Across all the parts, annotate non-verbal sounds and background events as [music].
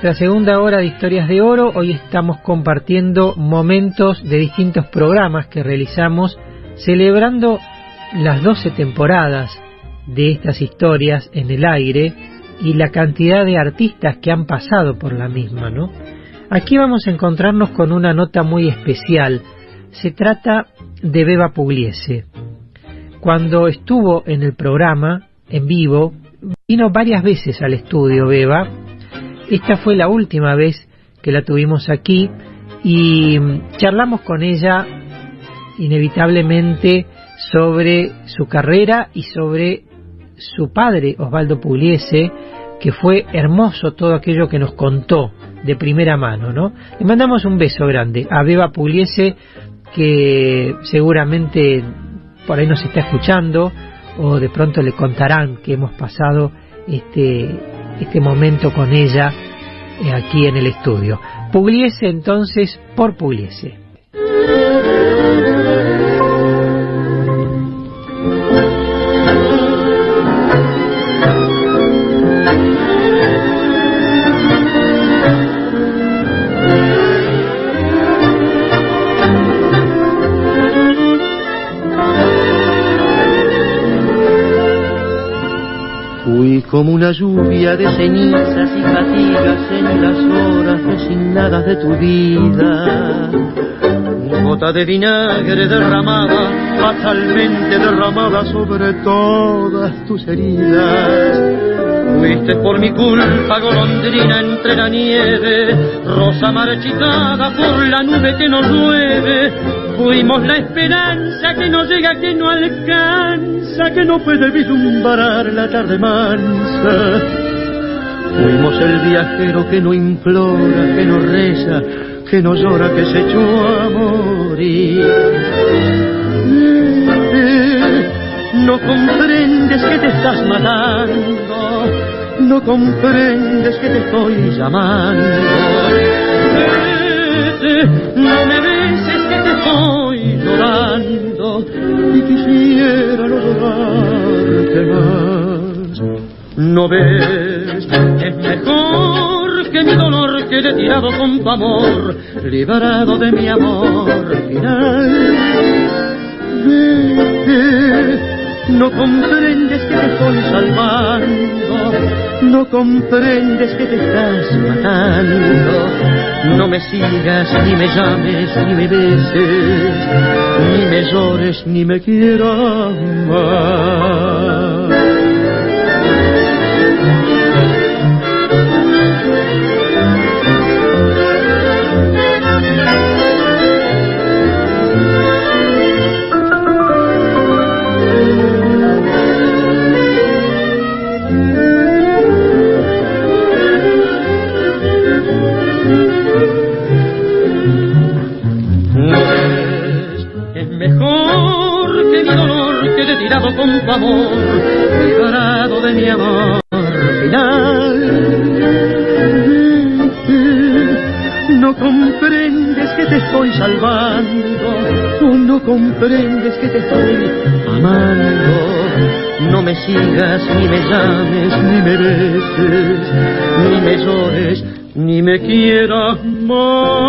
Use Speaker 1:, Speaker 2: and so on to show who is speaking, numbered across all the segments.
Speaker 1: nuestra segunda hora de Historias de Oro. Hoy estamos compartiendo momentos de distintos programas que realizamos celebrando las 12 temporadas de estas historias en el aire y la cantidad de artistas que han pasado por la misma, ¿no? Aquí vamos a encontrarnos con una nota muy especial. Se trata de Beba Pugliese. Cuando estuvo en el programa, en vivo, vino varias veces al estudio Beba. Esta fue la última vez que la tuvimos aquí y charlamos con ella inevitablemente sobre su carrera y sobre su padre Osvaldo Pugliese, que fue hermoso todo aquello que nos contó de primera mano, ¿no? Le mandamos un beso grande a Beba Pugliese, que seguramente por ahí nos está escuchando, o de pronto le contarán que hemos pasado este, este momento con ella eh, aquí en el estudio. Pugliese entonces por Pugliese.
Speaker 2: Como una lluvia de cenizas y fatigas en las horas resignadas de tu vida. Gota de vinagre derramada, fatalmente derramada sobre todas tus heridas Fuiste por mi culpa golondrina entre la nieve, rosa marchitada por la nube que nos llueve. Fuimos la esperanza que no llega, que no alcanza, que no puede vislumbrar la tarde mansa. Fuimos el viajero que no implora, que no reza, que no llora, que se echó a morir. No comprendes que te estás matando, no comprendes que te estoy llamando. no me estoy llorando y quisiera no llorarte más. No ves, es mejor que mi dolor quede tirado con tu amor, liberado de mi amor final. No comprendes que te estoy salvando, no comprendes que te estás matando. No me sigas, ni me llames, ni me beses, ni me llores, ni me quieras más. Amor, de mi amor final. No comprendes que te estoy salvando, tú no comprendes que te estoy amando. No me sigas, ni me llames, ni me beses, ni me llores, ni me quieras más.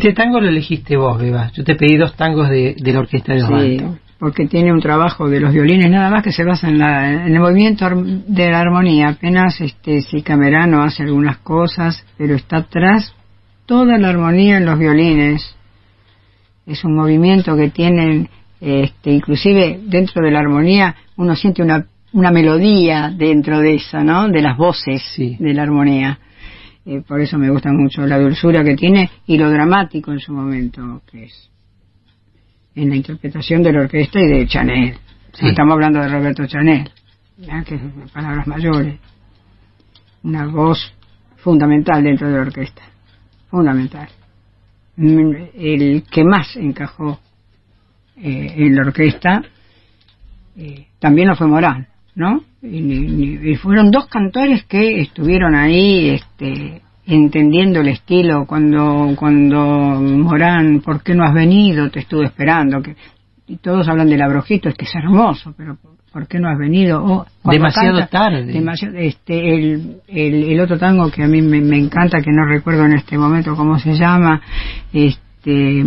Speaker 1: Este tango lo elegiste vos, Beba. Yo te pedí dos tangos de, la orquesta de Osvaldo.
Speaker 3: Sí, porque tiene un trabajo de los violines nada más que se basa en, la, en el movimiento de la armonía. Apenas este, si Camerano hace algunas cosas, pero está atrás toda la armonía en los violines. Es un movimiento que tienen, este, inclusive dentro de la armonía, uno siente una, una melodía dentro de esa, ¿no? De las voces de la armonía eh, por eso me gusta mucho la dulzura que tiene y lo dramático en su momento que es en la interpretación de la orquesta y de Chanel. Estamos hablando de Roberto Chanel, que es palabras mayores. Una voz fundamental dentro de la orquesta, fundamental. El que más encajó eh, en la orquesta eh, también lo fue Morán. ¿no? Y, fueron dos cantores que estuvieron ahí este, entendiendo el estilo cuando cuando Morán, ¿por qué no has venido? Te estuve esperando. Que, y todos hablan del abrojito, es que es hermoso, pero ¿por qué no has venido?
Speaker 1: demasiado tarde.
Speaker 3: Demasiado, este, el, el, otro tango que a mí me, me, encanta, que no recuerdo en este momento cómo se llama, este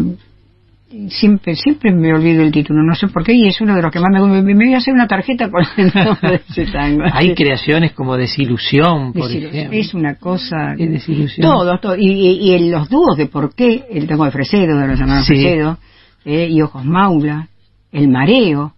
Speaker 3: siempre siempre me olvido el título, no sé por qué, y es uno de los que más me gusta. Me, voy a hacer una tarjeta con el nombre de ese tango.
Speaker 1: Hay creaciones como Desilusión, por ejemplo.
Speaker 3: Es una cosa...
Speaker 1: ¿Qué desilusión?
Speaker 3: Todo, todo. Y, y, en los dúos de por qué, el tango de Fresedo, de los llamados Fresedo, eh, y Ojos Maula, El Mareo,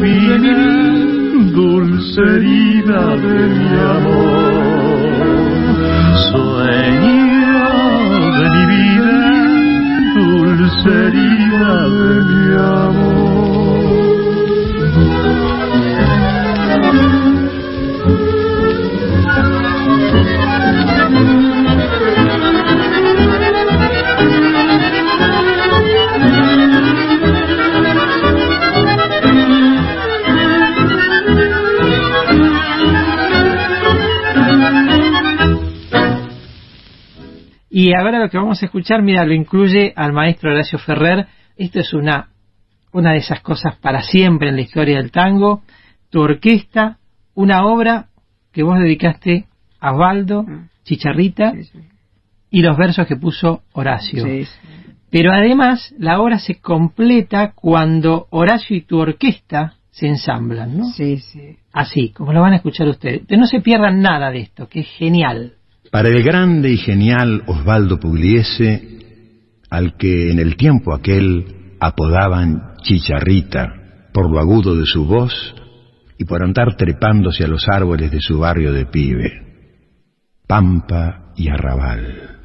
Speaker 2: mi vida, dulce herida de mi amor. Sueño de mi vida, dulce herida de mi amor.
Speaker 1: Que vamos a escuchar, mira, lo incluye al maestro Horacio Ferrer. Esto es una, una de esas cosas para siempre en la historia del tango. Tu orquesta, una obra que vos dedicaste a Osvaldo, mm. Chicharrita, y los versos que puso Horacio. Pero además, la obra se completa cuando Horacio y tu orquesta se ensamblan, ¿no?
Speaker 3: Sí, sí.
Speaker 1: Así, como lo van a escuchar ustedes. no se pierdan nada de esto, que es genial.
Speaker 4: Para el grande y genial Osvaldo Pugliese, al que en el tiempo aquel apodaban Chicharrita por lo agudo de su voz y por andar trepándose a los árboles de su barrio de pibe, Pampa y Arrabal.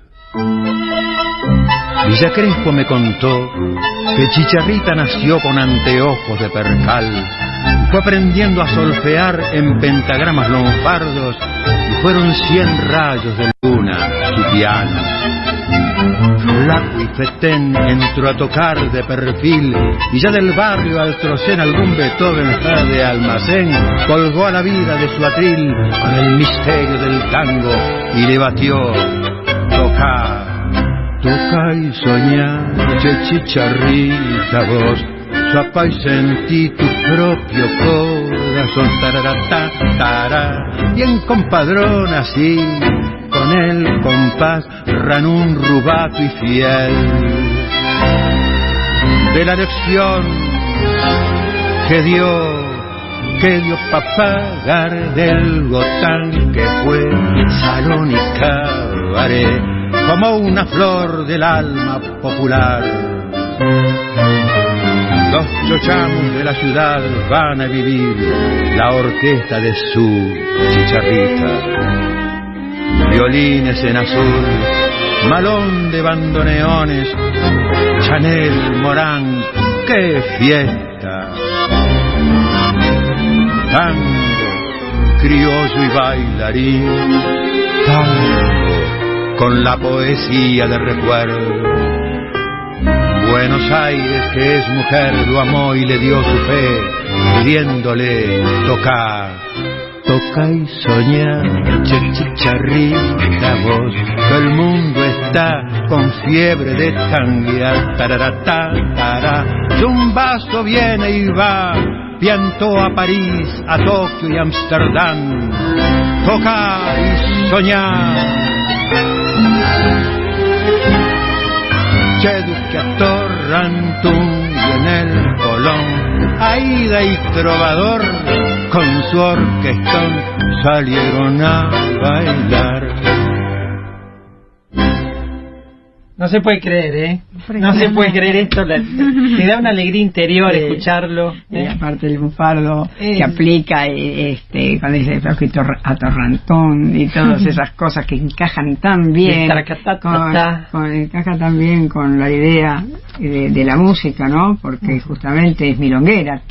Speaker 4: Villa Crespo me contó que Chicharrita nació con anteojos de percal, fue aprendiendo a solfear en pentagramas lonfardos fueron cien rayos de luna su piano. Flaco y fetén entró a tocar de perfil y ya del barrio al trocén algún Beethoven de almacén colgó a la vida de su atril con el misterio del tango y le batió tocar, toca y soñar, che chicharrita vos, su y sentí tu propio corazón corazón, tararata, bien compadrón así, con el compás ranún rubato y fiel. De la lección que dio, que dio para pagar del gotán que fue salón y cabaret, como una flor del alma popular. Los chochamos de la ciudad van a vivir la orquesta de su chicharrita violines en azul, malón de bandoneones, Chanel, Morán, qué fiesta. Tango, criollo y bailarín, tango, con la poesía de recuerdo. Buenos Aires, que es mujer, lo amó y le dio su fe, pidiéndole tocar. Toca y soñar, chicharrita voz, todo el mundo está con fiebre de tanguear, tararata, tará, un vaso viene y va, piantó a París, a Tokio y Amsterdam, toca y soñar. Cheducator, Y en el Colón, Aida y Trovador, con su orquestón salieron a bailar.
Speaker 1: No se puede creer, ¿eh? No se puede creer esto. te da una alegría interior escucharlo.
Speaker 3: Y ¿eh? aparte el bufardo que aplica, eh, este, cuando dice atorrantón y todas [laughs] esas cosas que encajan tan bien. Con, encaja tan bien con la idea de, la música, ¿no? Porque justamente es milonguera.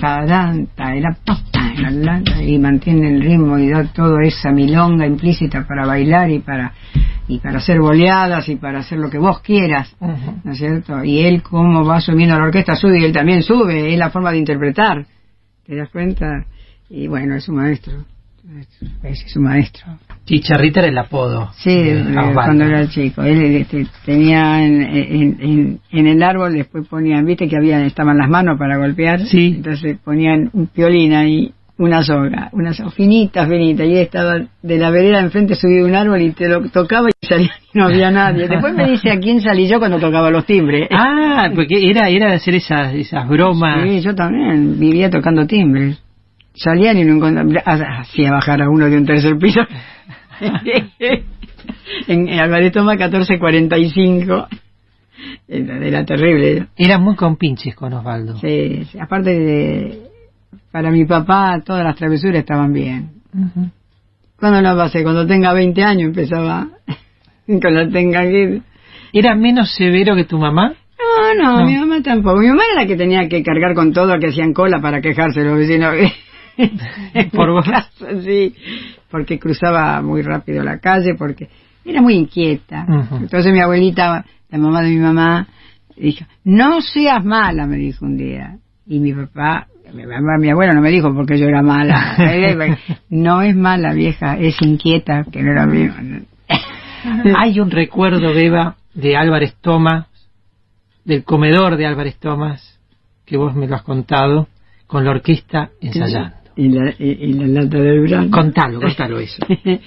Speaker 3: y mantiene el ritmo y da toda esa milonga implícita para bailar y para y para hacer boleadas y para hacer lo que vos quieras, ¿no es cierto? Y él como va subiendo a la orquesta sube y él también sube, es la forma de interpretar, ¿te das cuenta? Y bueno, es un maestro, es, un maestro.
Speaker 1: Chicharrita era el apodo.
Speaker 3: Sí, cuando era chico. Él este, tenía en, en, el árbol, después ponían, viste que había, estaban las manos para golpear.
Speaker 1: Sí.
Speaker 3: Entonces ponían un piolín ahí una soga, una soga finita, finita, y estaba de la vereda enfrente subido un árbol y te lo tocaba y salía y no había nadie. Después me dice a quién salí yo cuando tocaba los timbres. [laughs]
Speaker 1: Ah, porque era, era de hacer esas, esas bromas.
Speaker 3: Sí, yo también vivía tocando timbres. Salían y no encontraban, hacía bajar a uno de un tercer piso. [laughs] en, en Álvarez Toma 1445. Era, terrible.
Speaker 1: Era muy compinches con Osvaldo.
Speaker 3: Sí, sí, aparte de para mi papá todas las travesuras estaban bien. Cuando no pasé, cuando tenga 20 años empezaba, [laughs] cuando tenga que...
Speaker 1: ¿Era menos severo que tu mamá?
Speaker 3: No, no, mi mamá tampoco. Mi mamá era la que tenía que cargar con todo, que hacían cola para quejarse los vecinos. [laughs]
Speaker 1: Por vos.
Speaker 3: sí, porque cruzaba muy rápido la calle, porque era muy inquieta. Entonces mi abuelita, la mamá de mi mamá, dijo, no seas mala, me dijo un día. Y mi papá mi, abuela no me dijo porque yo era mala. [laughs] no es mala, vieja, es inquieta, que no era mío. [laughs]
Speaker 1: Hay un recuerdo, Beba, de Álvarez Tomás, del comedor de Álvarez Tomás, que vos me lo has contado, con la orquesta ensayando.
Speaker 3: Y la, y, la lata de.
Speaker 1: Contalo, contalo eso.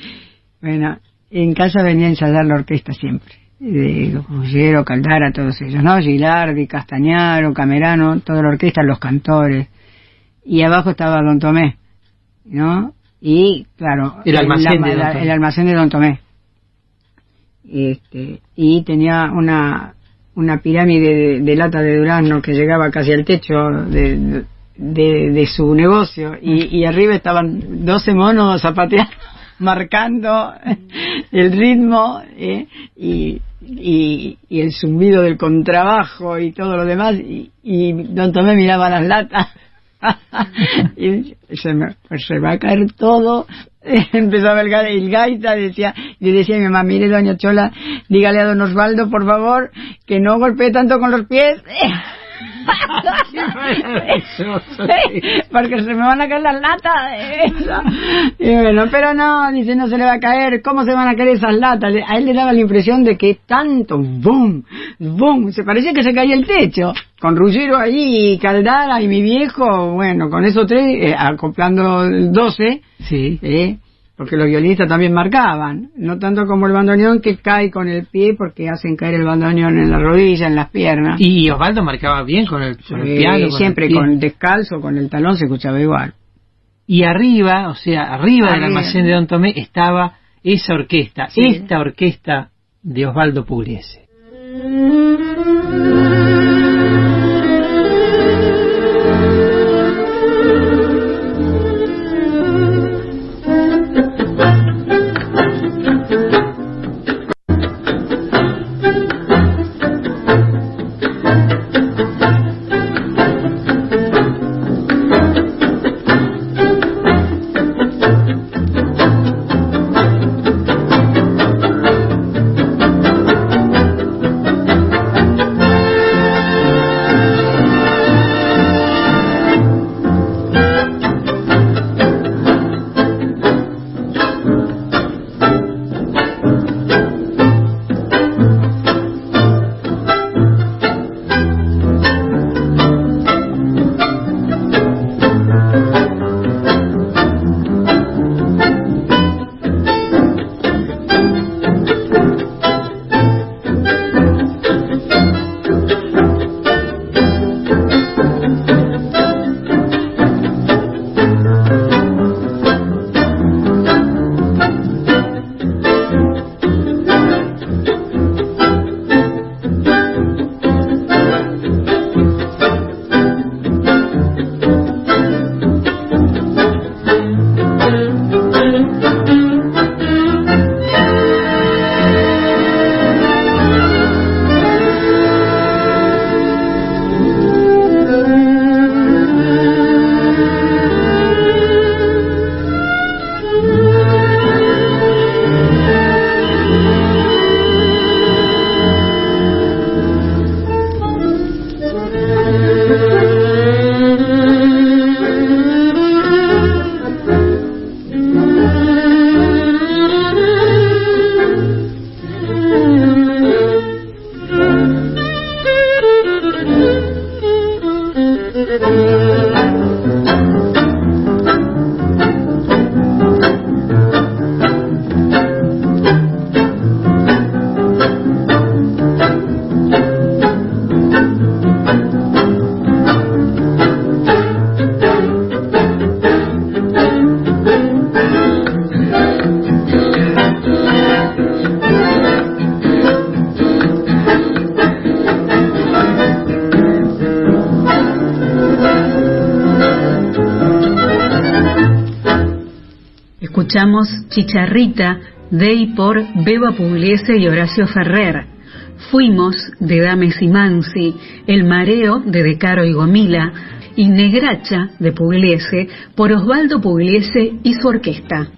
Speaker 1: [laughs]
Speaker 3: bueno, en casa venía a ensayar la orquesta siempre de Ruggiero, Caldara, todos ellos, ¿no? Gilardi, Castañaro, Camerano, toda la orquesta, los cantores y abajo estaba Don Tomé, ¿no? Y, claro,
Speaker 1: el almacén, de, Don
Speaker 3: el almacén de Don Tomé. Este, y tenía una, una pirámide de, lata de durazno que llegaba casi al techo de, de, su negocio y, y, arriba estaban 12 monos zapateando, [laughs] marcando [laughs] el ritmo ¿eh? y, y, y, el zumbido del contrabajo y todo lo demás y, y Don Tomé miraba las latas [laughs] y se, me, pues se va a caer todo. [laughs] Empezaba el, el gaita, decía, le decía mi mamá, mire doña Chola, dígale a don Osvaldo, por favor, que no golpee tanto con los pies. [laughs] [laughs] Porque se me van a caer las latas de eso. Y bueno, pero no, dice, no se le va a caer. ¿Cómo se van a caer esas latas? A él le daba la impresión de que tanto, boom, boom, se parecía que se caía el techo. Con Ruggiero ahí, y Caldara y mi viejo, bueno, con esos tres, eh, acoplando 12,
Speaker 1: Sí.
Speaker 3: ¿eh? Porque los violinistas también marcaban, no tanto como el bandoneón que cae con el pie porque hacen caer el bandoneón en la rodilla, en las piernas.
Speaker 1: Y Osvaldo marcaba bien con el, con el piano. con
Speaker 3: siempre
Speaker 1: el
Speaker 3: con descalzo, con el talón se escuchaba igual.
Speaker 1: Y arriba, o sea, arriba, del almacén de Don Tomé estaba esa orquesta,
Speaker 3: Sí.
Speaker 1: esta orquesta de Osvaldo Pugliese.
Speaker 5: Escuchamos Chicharrita de y por Beba Pugliese y Horacio Ferrer. Fuimos de Dames y Mansi, El Mareo de De Caro y Gomila y Negracha de Pugliese por Osvaldo Pugliese y su orquesta.